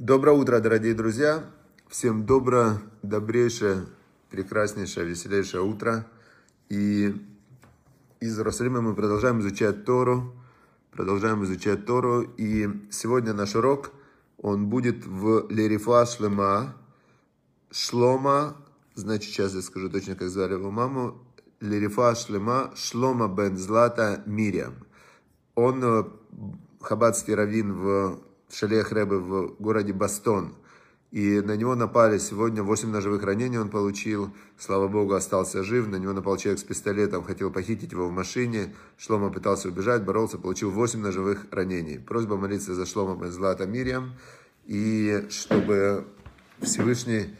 Доброе утро, дорогие друзья! Всем доброе, добрейшее, прекраснейшее, веселейшее утро. И из Иерусалима мы продолжаем изучать Тору. Продолжаем изучать Тору. И сегодня наш урок, он будет в Лерифа Шлема. Шлома, значит, сейчас я скажу точно, как звали его маму. Лерифа Шлема, Шлома бен Злата Мириам. Он э, хаббатский раввин в Шалех Рэбе в городе Бастон. И на него напали сегодня 8 ножевых ранений он получил. Слава Богу, остался жив. На него напал человек с пистолетом, хотел похитить его в машине. Шлома пытался убежать, боролся, получил 8 ножевых ранений. Просьба молиться за Шлома бен Злата Мириам. И чтобы Всевышний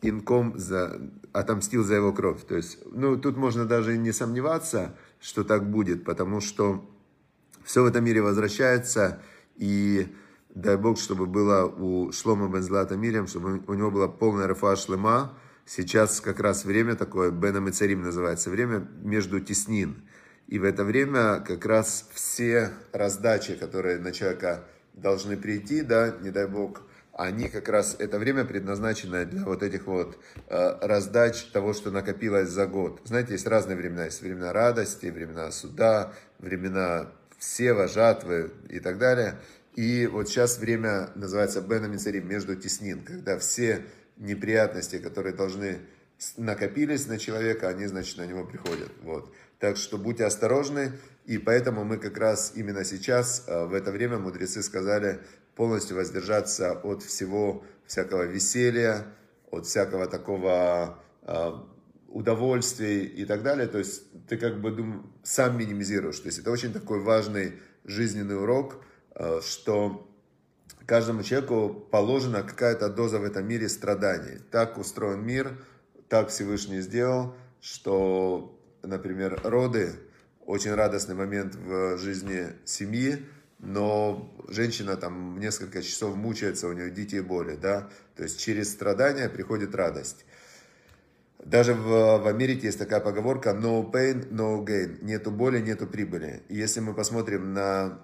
инком за, отомстил за его кровь. То есть, ну, тут можно даже не сомневаться, что так будет, потому что все в этом мире возвращается, и дай Бог, чтобы было у Шлома Бензлата Мирям, чтобы у него была полная рафа шлема. Сейчас как раз время такое, Беном и называется, время между теснин. И в это время как раз все раздачи, которые на человека должны прийти, да, не дай Бог, они как раз, это время предназначено для вот этих вот э, раздач того, что накопилось за год. Знаете, есть разные времена. Есть времена радости, времена суда, времена сева, жатвы и так далее. И вот сейчас время называется Бена Мицарим, между теснин, когда все неприятности, которые должны накопились на человека, они, значит, на него приходят. Вот. Так что будьте осторожны, и поэтому мы как раз именно сейчас, э, в это время, мудрецы сказали полностью воздержаться от всего всякого веселья, от всякого такого э, удовольствий и так далее. То есть ты как бы дум, сам минимизируешь. То есть это очень такой важный жизненный урок, э, что каждому человеку положена какая-то доза в этом мире страданий. Так устроен мир, так Всевышний сделал, что, например, роды очень радостный момент в жизни семьи, но женщина там несколько часов мучается, у нее дикие боли, да, то есть через страдания приходит радость. Даже в, в Америке есть такая поговорка no pain, no gain. Нету боли, нету прибыли. Если мы посмотрим на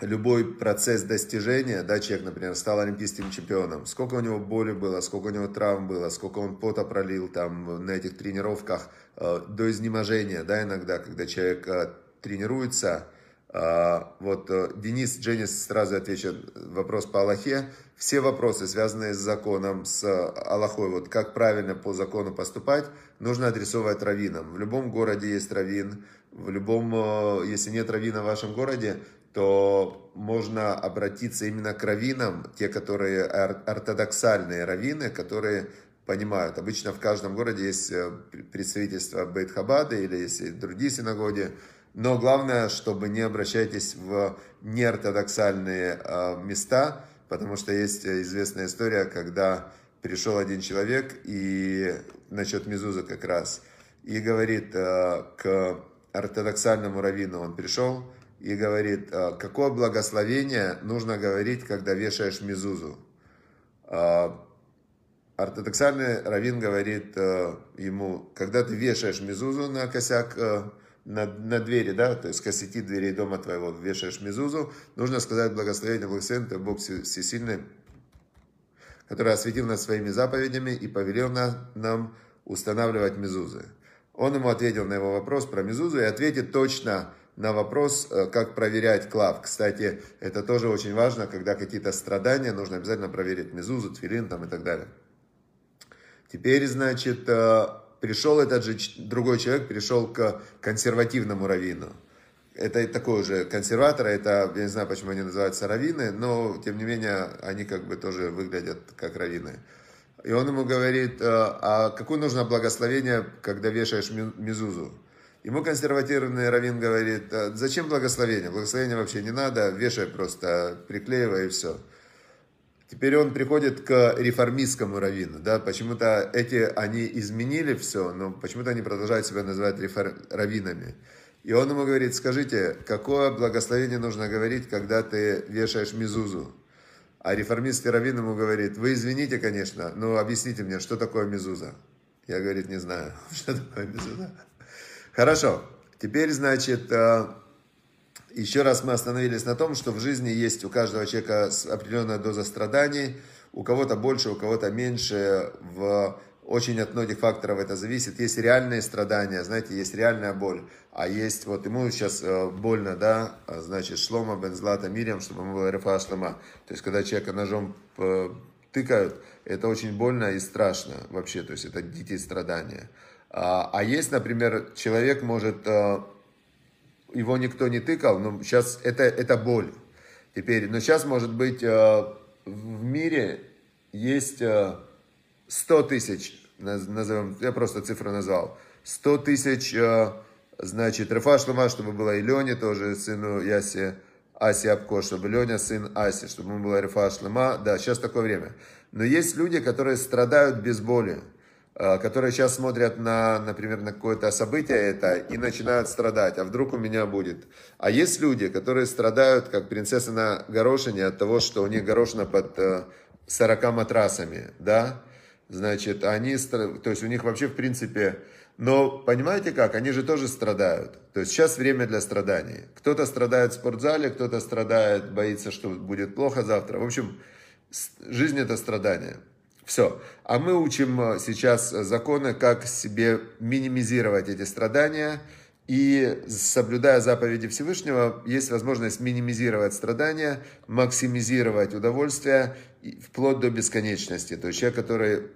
любой процесс достижения, да, человек, например, стал олимпийским чемпионом, сколько у него боли было, сколько у него травм было, сколько он пота пролил там на этих тренировках, э, до изнеможения, да, иногда, когда человек э, тренируется, вот э, Денис Дженнис сразу отвечает вопрос по Аллахе. Все вопросы, связанные с законом, с Аллахой, вот как правильно по закону поступать, нужно адресовать раввинам. В любом городе есть раввин, в любом, э, если нет раввина в вашем городе, то можно обратиться именно к раввинам, те, которые ортодоксальные раввины, которые понимают. Обычно в каждом городе есть э, представительство Бейт-Хабада или есть другие синагоги, но главное, чтобы не обращайтесь в неортодоксальные а, места, потому что есть известная история, когда пришел один человек и насчет Мезуза как раз, и говорит а, к ортодоксальному раввину, он пришел и говорит, а, какое благословение нужно говорить, когда вешаешь Мезузу. Ортодоксальный раввин говорит ему, когда ты вешаешь Мезузу на косяк на, на двери, да, то есть косяки дверей дома твоего вешаешь мезузу, нужно сказать благословение, благословен ты Бог Всесильный, который осветил нас своими заповедями и повелел на, нам устанавливать мезузы. Он ему ответил на его вопрос про мезузу и ответит точно на вопрос, э, как проверять клав. Кстати, это тоже очень важно, когда какие-то страдания, нужно обязательно проверить мезузу, тфилин там и так далее. Теперь, значит, э, пришел этот же другой человек, пришел к консервативному раввину. Это такой же консерватор, это, я не знаю, почему они называются раввины, но, тем не менее, они как бы тоже выглядят как раввины. И он ему говорит, «А, а какое нужно благословение, когда вешаешь мизузу? Ему консервативный раввин говорит, «А зачем благословение? Благословение вообще не надо, вешай просто, приклеивай и все. Теперь он приходит к реформистскому раввину, да, почему-то эти, они изменили все, но почему-то они продолжают себя называть рефор, раввинами. И он ему говорит, скажите, какое благословение нужно говорить, когда ты вешаешь мизузу? А реформистский раввин ему говорит, вы извините, конечно, но объясните мне, что такое мизуза? Я, говорит, не знаю, что такое мизуза. Хорошо, теперь, значит, э, Еще раз мы остановились на том, что в жизни есть у каждого человека определенная доза страданий, у кого-то больше, у кого-то меньше, в очень от многих факторов это зависит. Есть реальные страдания, знаете, есть реальная боль, а есть, вот ему сейчас э, больно, да, а, значит, шлома бен злата мирям, чтобы ему было рефа шлома. То есть, когда человека ножом э, тыкают, это очень больно и страшно вообще, то есть, это дикие страдания. А, а есть, например, человек может э, его никто не тыкал, но сейчас это, это боль. Теперь, но сейчас, может быть, э, в мире есть 100 э, тысяч, назовем, я просто цифру назвал, 100 тысяч, э, значит, Рефа Шлума, чтобы было и Лене тоже, сыну Яси, Аси Абко, чтобы Леня сын Аси, чтобы ему было Рефа Шлума. Да, сейчас такое время. Но есть люди, которые страдают без боли. Э, которые сейчас смотрят на, например, на какое-то событие это и начинают страдать, а вдруг у меня будет. А есть люди, которые страдают, как принцесса на горошине, от того, что у них горошина под 40 э, матрасами, да, значит, они, то есть у них вообще в принципе, но понимаете как, они же тоже страдают. То есть сейчас время для страданий. Кто-то страдает в спортзале, кто-то страдает, боится, что будет плохо завтра. В общем, жизнь это страдание. Все. А мы учим э, сейчас законы, как себе минимизировать эти страдания. И соблюдая заповеди Всевышнего, есть возможность минимизировать страдания, максимизировать удовольствие вплоть до бесконечности. То есть человек, который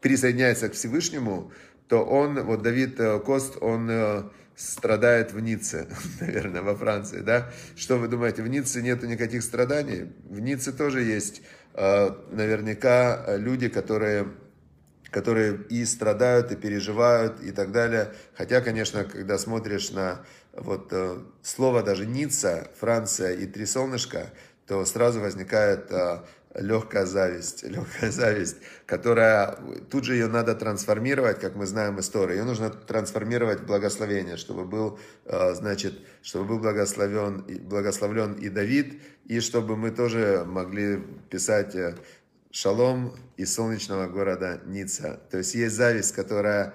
присоединяется к Всевышнему, то он, вот Давид э, Кост, он э, страдает в Ницце, наверное, во Франции, да? Что вы думаете, в Ницце нету никаких страданий? В Ницце тоже есть Э, наверняка э, люди, которые, которые и страдают, и переживают, и так далее. Хотя, конечно, когда смотришь на вот э, слово даже Ницца, Франция и три солнышка, то сразу возникает легкая зависть, легкая зависть, которая тут же ее надо трансформировать, как мы знаем историю. Ее нужно трансформировать в благословение, чтобы был, э, значит, чтобы был благословен, благословлен и Давид, и чтобы мы тоже могли писать э, шалом из солнечного города Ницца. То есть есть зависть, которая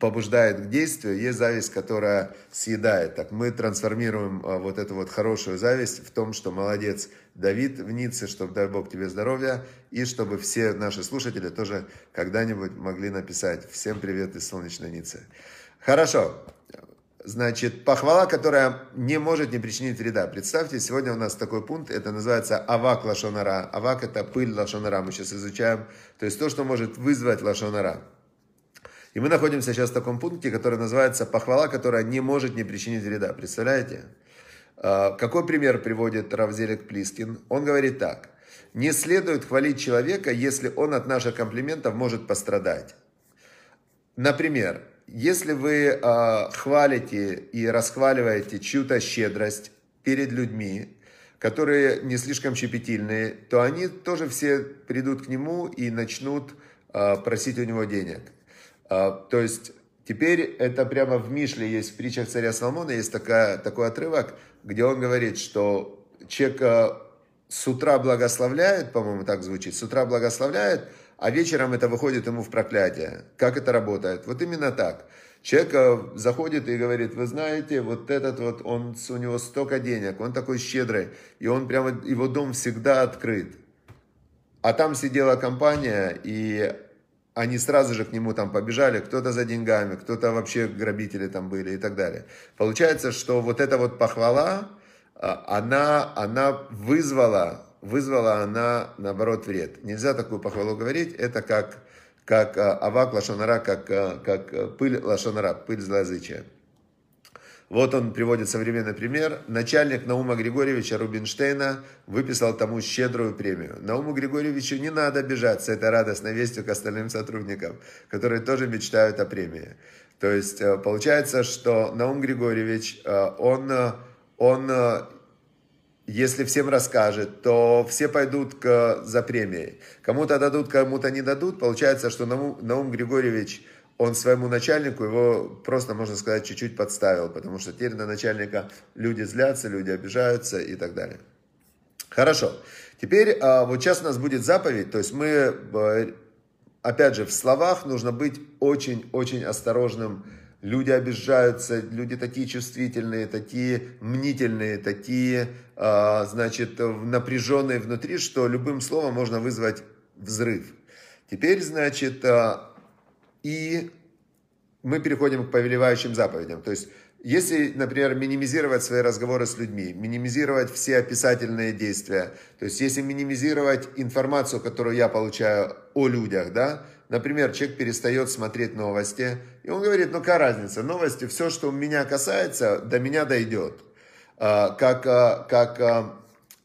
побуждает к действию, есть зависть, которая съедает. Так мы трансформируем а, вот эту вот хорошую зависть в том, что молодец Давид в Ницце, чтобы, дай Бог тебе здоровья, и чтобы все наши слушатели тоже когда-нибудь могли написать «Всем привет из солнечной Ниццы». Хорошо. Значит, похвала, которая не может не причинить вреда. Представьте, сегодня у нас такой пункт, это называется авак лашонара. Авак это пыль лашонара, мы сейчас изучаем. То есть то, что может вызвать лашонара. И мы находимся сейчас в таком пункте, который называется похвала, которая не может не причинить вреда. Представляете? А, какой пример приводит Равзелик Плискин? Он говорит так. Не следует хвалить человека, если он от наших комплиментов может пострадать. Например, если вы э, хвалите и расхваливаете чью-то щедрость перед людьми, которые не слишком щепетильные, то они тоже все придут к нему и начнут э, просить у него денег. А, то есть теперь это прямо в Мишле есть, в притчах царя Соломона есть такая, такой отрывок, где он говорит, что человек с утра благословляет, по-моему, так звучит, с утра благословляет, а вечером это выходит ему в проклятие. Как это работает? Вот именно так. Человек заходит и говорит, вы знаете, вот этот вот, он, у него столько денег, он такой щедрый, и он прямо, его дом всегда открыт. А там сидела компания, и они сразу же к нему там побежали, кто-то за деньгами, кто-то вообще грабители там были и так далее. Получается, что вот эта вот похвала, а, она, она вызвала, вызвала она, наоборот, вред. Нельзя такую похвалу говорить, это как, как а, авак лошонара, как, а, как пыль лошонара, пыль злоязычия. Вот он приводит современный пример. Начальник Наума Григорьевича Рубинштейна выписал тому щедрую премию. Науму Григорьевичу не надо бежать с этой радостной вестью к остальным сотрудникам, которые тоже мечтают о премии. То есть э, получается, что Наум Григорьевич, э, он, э, он если всем расскажет, то все пойдут к, за премией. Кому-то дадут, кому-то не дадут. Получается, что Наум, Наум Григорьевич он своему начальнику его просто, можно сказать, чуть-чуть подставил, потому что теперь на начальника люди злятся, люди обижаются и так далее. Хорошо. Теперь а, вот сейчас у нас будет заповедь, то есть мы, опять же, в словах нужно быть очень-очень осторожным люди обижаются, люди такие чувствительные, такие мнительные, такие, а, значит, напряженные внутри, что любым словом можно вызвать взрыв. Теперь, значит, а, и мы переходим к повелевающим заповедям. То есть, если, например, минимизировать свои разговоры с людьми, минимизировать все описательные действия, то есть, если минимизировать информацию, которую я получаю о людях, да, Например, человек перестает смотреть новости, и он говорит, ну какая разница, новости, все, что меня касается, до меня дойдет. А, как, а, как а,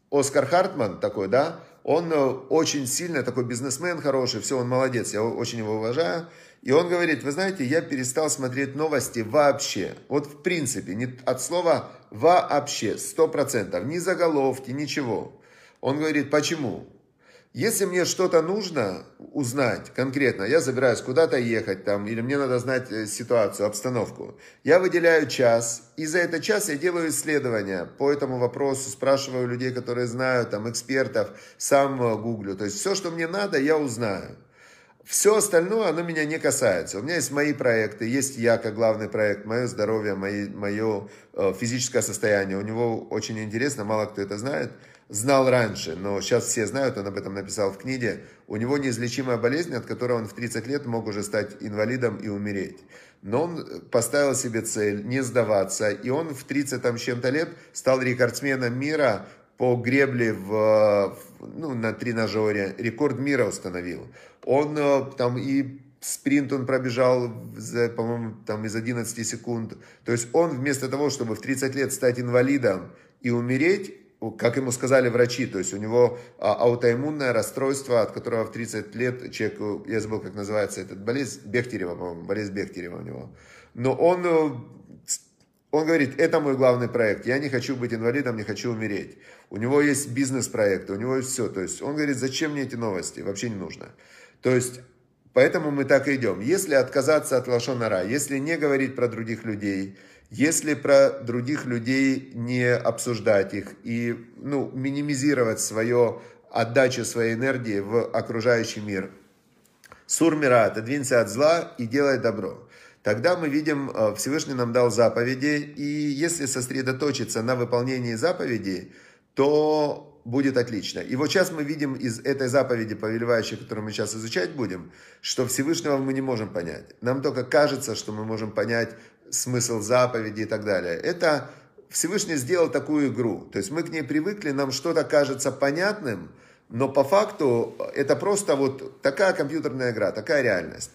Оскар Хартман такой, да, он э, очень сильный, такой бизнесмен хороший, все, он молодец, я очень его уважаю. И он говорит, вы знаете, я перестал смотреть новости вообще. Вот в принципе, не от слова вообще, сто процентов, ни заголовки, ничего. Он говорит, почему? Если мне что-то нужно узнать конкретно, я забираюсь куда-то ехать там, или мне надо знать э, ситуацию, обстановку, я выделяю час, и за этот час я делаю исследования по этому вопросу, спрашиваю людей, которые знают, там, экспертов, сам э, гуглю. То есть все, что мне надо, я узнаю. Все остальное, оно меня не касается. У меня есть мои проекты, есть я как главный проект, мое здоровье, мои, мое э, физическое состояние. У него очень интересно, мало кто это знает – знал раньше, но сейчас все знают, он об этом написал в книге. У него неизлечимая болезнь, от которой он в 30 лет мог уже стать инвалидом и умереть. Но он поставил себе цель не сдаваться, и он в 30 там, с чем-то лет стал рекордсменом мира по гребле в, ну, на тренажере, рекорд мира установил. Он э, там и спринт он пробежал, за, по-моему, там из 11 секунд. То есть он вместо того, чтобы в 30 лет стать инвалидом и умереть, как ему сказали врачи, то есть у него а, аутоиммунное расстройство, от которого в 30 лет человек, я забыл, как называется этот болезнь, Бехтерева, по-моему, болезнь Бехтерева у него. Но он, э, он говорит, это мой главный проект, я не хочу быть инвалидом, не хочу умереть. У него есть бизнес-проекты, у него есть все. То есть он говорит, зачем мне эти новости, вообще не нужно. То есть Поэтому мы так и идем. Если отказаться от лошонара, если не говорить про других людей, если про других людей не обсуждать их и ну, минимизировать свою отдачу своей энергии в окружающий мир. Сурмира, отодвинься от зла и делай добро. Тогда мы видим, э, Всевышний нам дал заповеди, и если сосредоточиться на выполнении заповедей, то будет отлично. И вот сейчас мы видим из этой заповеди, повелевающей, которую мы сейчас изучать будем, что Всевышнего мы не можем понять. Нам только кажется, что мы можем понять смысл заповеди и так далее. Это Всевышний сделал такую игру. То есть мы к ней привыкли, нам что-то кажется понятным, но по факту это просто вот такая компьютерная игра, такая реальность.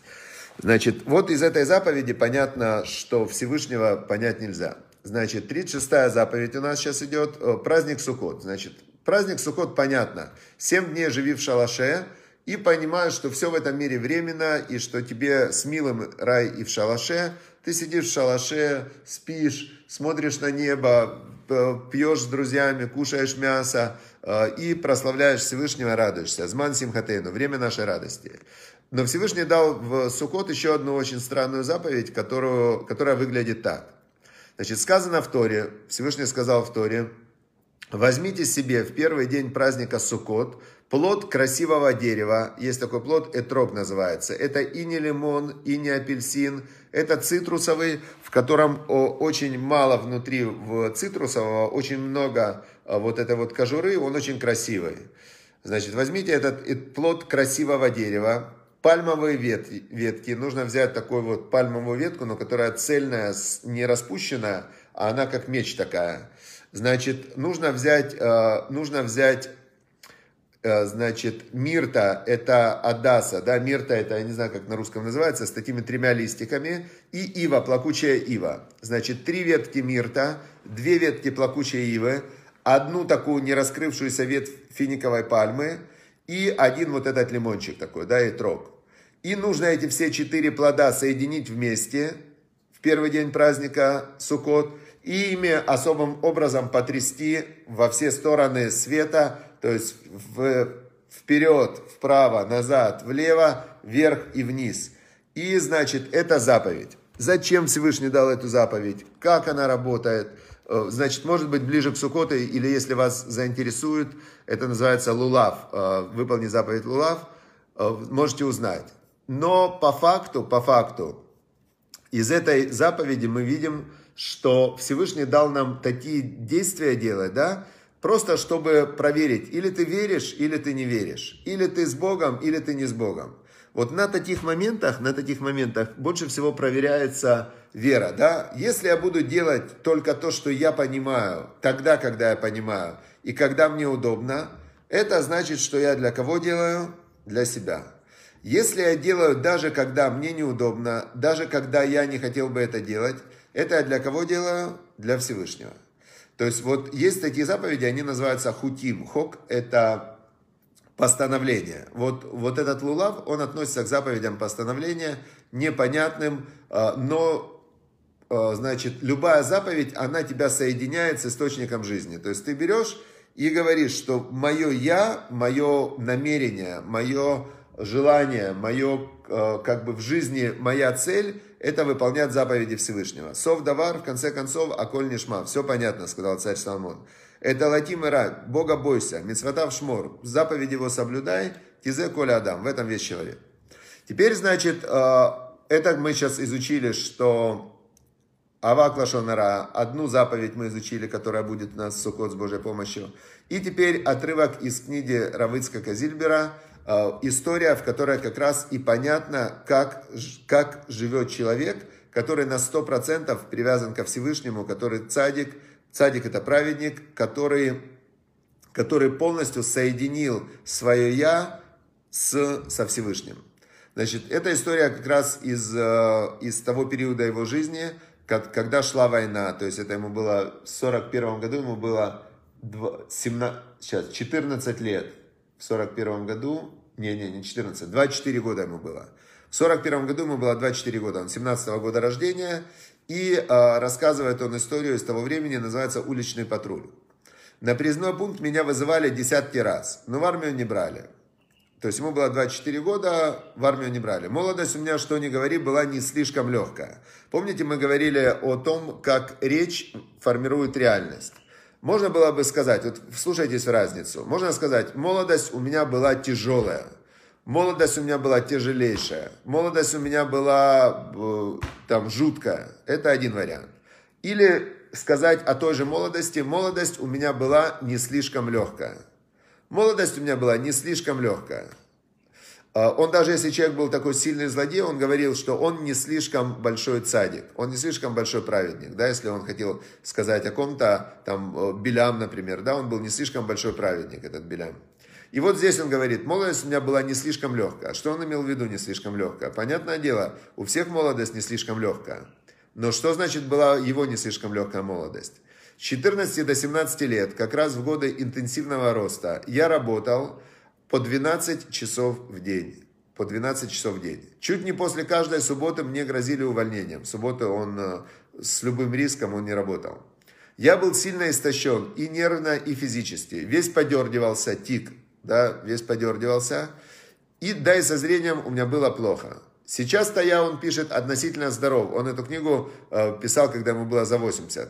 Значит, вот из этой заповеди понятно, что Всевышнего понять нельзя. Значит, 36-я заповедь у нас сейчас идет, э, праздник Суккот. Значит, праздник Суккот понятно. Семь дней живи в шалаше, и понимаешь, что все в этом мире временно, и что тебе с милым рай и в шалаше, ты сидишь в шалаше, спишь, смотришь на небо, пьешь с друзьями, кушаешь мясо э, и прославляешь Всевышнего, радуешься. Зман Симхатейну, время нашей радости. Но Всевышний дал в Сукот еще одну очень странную заповедь, которую, которая выглядит так. Значит, сказано в Торе, Всевышний сказал в Торе, возьмите себе в первый день праздника Сукот Плод красивого дерева, есть такой плод, этрог называется. Это и не лимон, и не апельсин. Это цитрусовый, в котором очень мало внутри в цитрусового, очень много а, вот этой вот кожуры, он очень красивый. Значит, возьмите этот плод красивого дерева, пальмовые ветки, ветки. Нужно взять такую вот пальмовую ветку, но которая цельная, не распущенная, а она как меч такая. Значит, нужно взять, а, нужно взять Э, значит, мирта это адаса, да, мирта это, я не знаю, как на русском называется, с такими тремя листиками, и ива, плакучая ива. Значит, три ветки мирта, две ветки плакучей ивы, одну такую не раскрывшуюся ветвь финиковой пальмы и один вот этот лимончик такой, да, и трог. И нужно эти все четыре плода соединить вместе в первый день праздника Суккот и ими особым образом потрясти во все стороны света, то есть в, вперед, вправо, назад, влево, вверх и вниз. И, значит, это заповедь. Зачем Всевышний дал эту заповедь? Как она работает? Э, значит, может быть, ближе к Суккоту, или если вас заинтересует, это называется лулав. Э, выполни заповедь лулав, э, можете узнать. Но по факту, по факту, из этой заповеди мы видим, что Всевышний дал нам такие действия делать, да, просто чтобы проверить, или ты веришь, или ты не веришь, или ты с Богом, или ты не с Богом. Вот на таких моментах, на таких моментах больше всего проверяется вера, да. Если я буду делать только то, что я понимаю, тогда, когда я понимаю, и когда мне удобно, это значит, что я для кого делаю? Для себя. Если я делаю даже когда мне неудобно, даже когда я не хотел бы это делать, это я для кого делаю? Для Всевышнего. То есть вот есть такие заповеди, они называются хутим. Хок – это постановление. Вот, вот этот лулав, он относится к заповедям постановления, непонятным, а, но, а, значит, любая заповедь, она тебя соединяет с источником жизни. То есть ты берешь и говоришь, что мое я, мое намерение, мое желание, мое, а, как бы в жизни, моя цель, это выполнять заповеди Всевышнего. Сов давар, в конце концов, аколь нишма. Все понятно, сказал царь Соломон. Это латим и рад, Бога бойся, мецватав шмор, заповедь его соблюдай, тизе коля адам, в этом весь человек. Теперь, значит, э, это мы сейчас изучили, что Авак Лашонара, одну заповедь мы изучили, которая будет у нас в Сукот с Божьей помощью. И теперь отрывок из книги Равыцка Казильбера, э, история, в которой как раз и понятно, как, как живет человек, который на 100% привязан ко Всевышнему, который цадик, Цадик это праведник, который, который полностью соединил свое «я» с, со Всевышним. Значит, эта история как раз из, э, из того периода его жизни, когда шла война. То есть это ему было в 41 году, ему было 17, сейчас, 14 лет. В 41 году, не, не, не 14, 24 года ему было. В 41 году ему было 24 года, он 17 -го года рождения, и э, рассказывает он историю из того времени, называется «Уличный патруль». На приездной пункт меня вызывали десятки раз, но в армию не брали. То есть ему было 24 года, в армию не брали. Молодость у меня, что ни говори, была не слишком легкая. Помните, мы говорили о том, как речь формирует реальность. Можно было бы сказать, вот слушайтесь разницу, можно сказать, молодость у меня была тяжелая. Молодость у меня была тяжелейшая. Молодость у меня была э, там жуткая. Это один вариант. Или сказать о той же молодости. Молодость у меня была не слишком легкая. Молодость у меня была не слишком легкая. А, он даже, если человек был такой сильный злодей, он говорил, что он не слишком большой цадик, он не слишком большой праведник, да, если он хотел сказать о ком-то, там, э, Белям, например, да, он был не слишком большой праведник, этот Белям. И вот здесь он говорит, молодость у меня была не слишком легкая. Что он имел в виду не слишком легкая? Понятное дело, у всех молодость не слишком легкая. Но что значит была его не слишком легкая молодость? С 14 до 17 лет, как раз в годы интенсивного роста, я работал по 12 часов в день. По 12 часов в день. Чуть не после каждой субботы мне грозили увольнением. В субботу он э, с любым риском он не работал. Я был сильно истощен и нервно, и физически. Весь подергивался, тик, да, весь подергивался. И да, и со зрением у меня было плохо. Сейчас-то я, он пишет, относительно здоров. Он эту книгу э, писал, когда ему было за 80.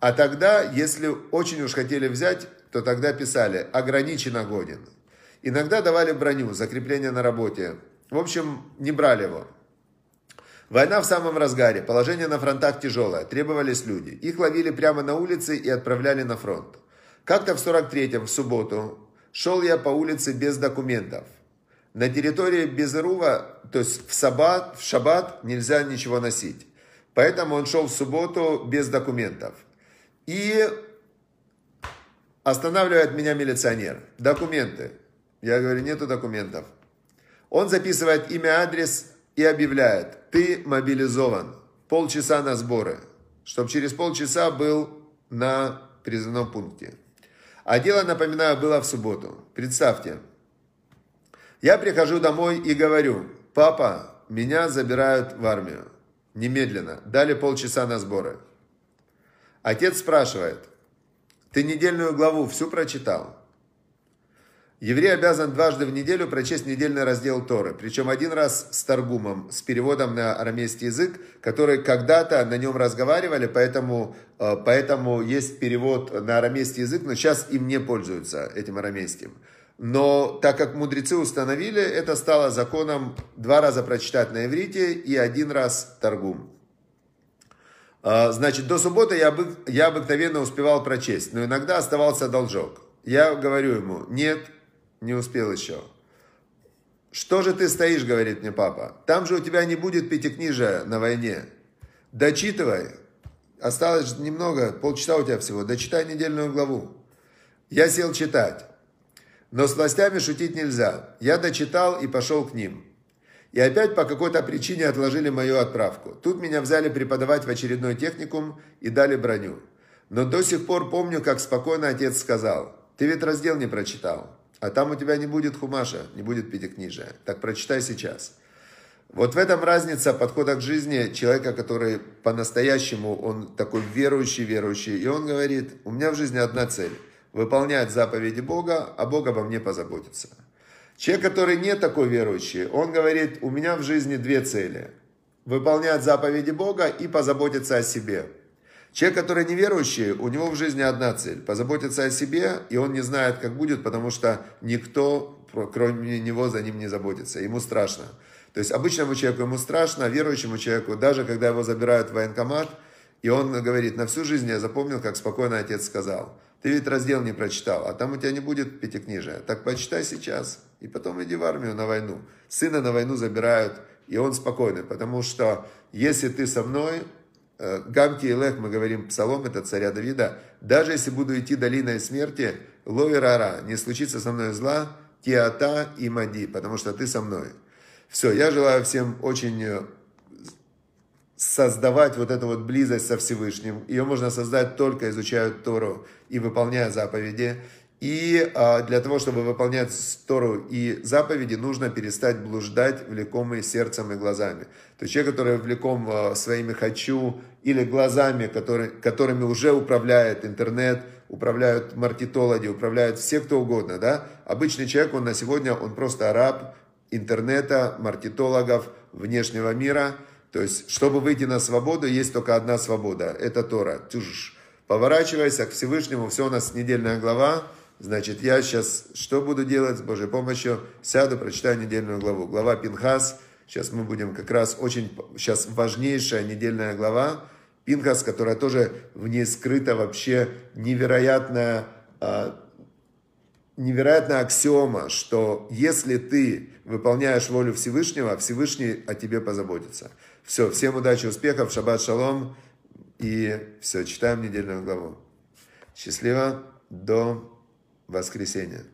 А тогда, если очень уж хотели взять, то тогда писали «ограниченно годен». Иногда давали броню, закрепление на работе. В общем, не брали его. Война в самом разгаре, положение на фронтах тяжелое, требовались люди. Их ловили прямо на улице и отправляли на фронт. Как-то в 43-м, в субботу, Шел я по улице без документов. На территории Безырува, то есть в саббат, в шаббат нельзя ничего носить. Поэтому он шел в субботу без документов. И останавливает меня милиционер. Документы. Я говорю, нету документов. Он записывает имя, адрес и объявляет, ты мобилизован. Полчаса на сборы. Чтобы через полчаса был на призывном пункте. А дело, напоминаю, было в субботу. Представьте, я прихожу домой и говорю, папа, меня забирают в армию. Немедленно. Дали полчаса на сборы. Отец спрашивает, ты недельную главу всю прочитал? Еврей обязан дважды в неделю прочесть недельный раздел Торы, причем один раз с торгумом, с переводом на арамейский язык, который когда-то на нем разговаривали, поэтому, э, поэтому есть перевод на арамейский язык, но сейчас им не пользуются этим арамейским. Но так как мудрецы установили, это стало законом два раза прочитать на иврите и один раз торгум. А, значит, до субботы я, бы, я обыкновенно успевал прочесть, но иногда оставался должок. Я говорю ему, нет, не успел еще. Что же ты стоишь, говорит мне папа. Там же у тебя не будет пятикнижия на войне. Дочитывай. Осталось немного, полчаса у тебя всего. Дочитай недельную главу. Я сел читать. Но с властями шутить нельзя. Я дочитал и пошел к ним. И опять по какой-то причине отложили мою отправку. Тут меня взяли преподавать в очередной техникум и дали броню. Но до сих пор помню, как спокойно отец сказал, ты ведь раздел не прочитал, а там у тебя не будет хумаша, не будет пятикнижия. Так прочитай сейчас. Вот в этом разница подхода к жизни человека, который по-настоящему, он такой верующий, верующий. И он говорит, у меня в жизни одна цель – выполнять заповеди Бога, а Бог обо мне позаботится. Человек, который не такой верующий, он говорит, у меня в жизни две цели. Выполнять заповеди Бога и позаботиться о себе. Человек, который неверующий, у него в жизни одна цель. Позаботиться о себе, и он не знает, как будет, потому что никто, кроме него, за ним не заботится. Ему страшно. То есть обычному человеку ему страшно, а верующему человеку, даже когда его забирают в военкомат, и он говорит, на всю жизнь я запомнил, как спокойно отец сказал – ты ведь раздел не прочитал, а там у тебя не будет пятикнижия. Так почитай сейчас, и потом иди в армию на войну. Сына на войну забирают, и он спокойный, потому что если ты со мной, Гамки и Лех, мы говорим, псалом, это царя Давида, даже если буду идти долиной смерти, лови рара, не случится со мной зла, тиата и мади, потому что ты со мной. Все, я желаю всем очень э, создавать вот эту вот близость со Всевышним. Ее можно создать только изучая Тору и выполняя заповеди. И а, для того, чтобы выполнять Тору и заповеди, нужно перестать блуждать, влекомый сердцем и глазами. То есть человек, который влеком а, своими «хочу» или глазами, который, которыми уже управляет интернет, управляют маркетологи, управляют все кто угодно. Да? Обычный человек, он на сегодня, он просто араб интернета, маркетологов, внешнего мира – то есть, чтобы выйти на свободу, есть только одна свобода. Это Тора. Тюж. Поворачивайся к Всевышнему. Все у нас недельная глава. Значит, я сейчас что буду делать с Божьей помощью? Сяду, прочитаю недельную главу. Глава Пинхас. Сейчас мы будем как раз очень... Сейчас важнейшая недельная глава. Пинхас, которая тоже в ней скрыта вообще невероятная а, невероятная аксиома, что если ты выполняешь волю Всевышнего, Всевышний о тебе позаботится. Все, всем удачи, успехов, шаббат шалом. И все, читаем недельную главу. Счастливо, до воскресенья.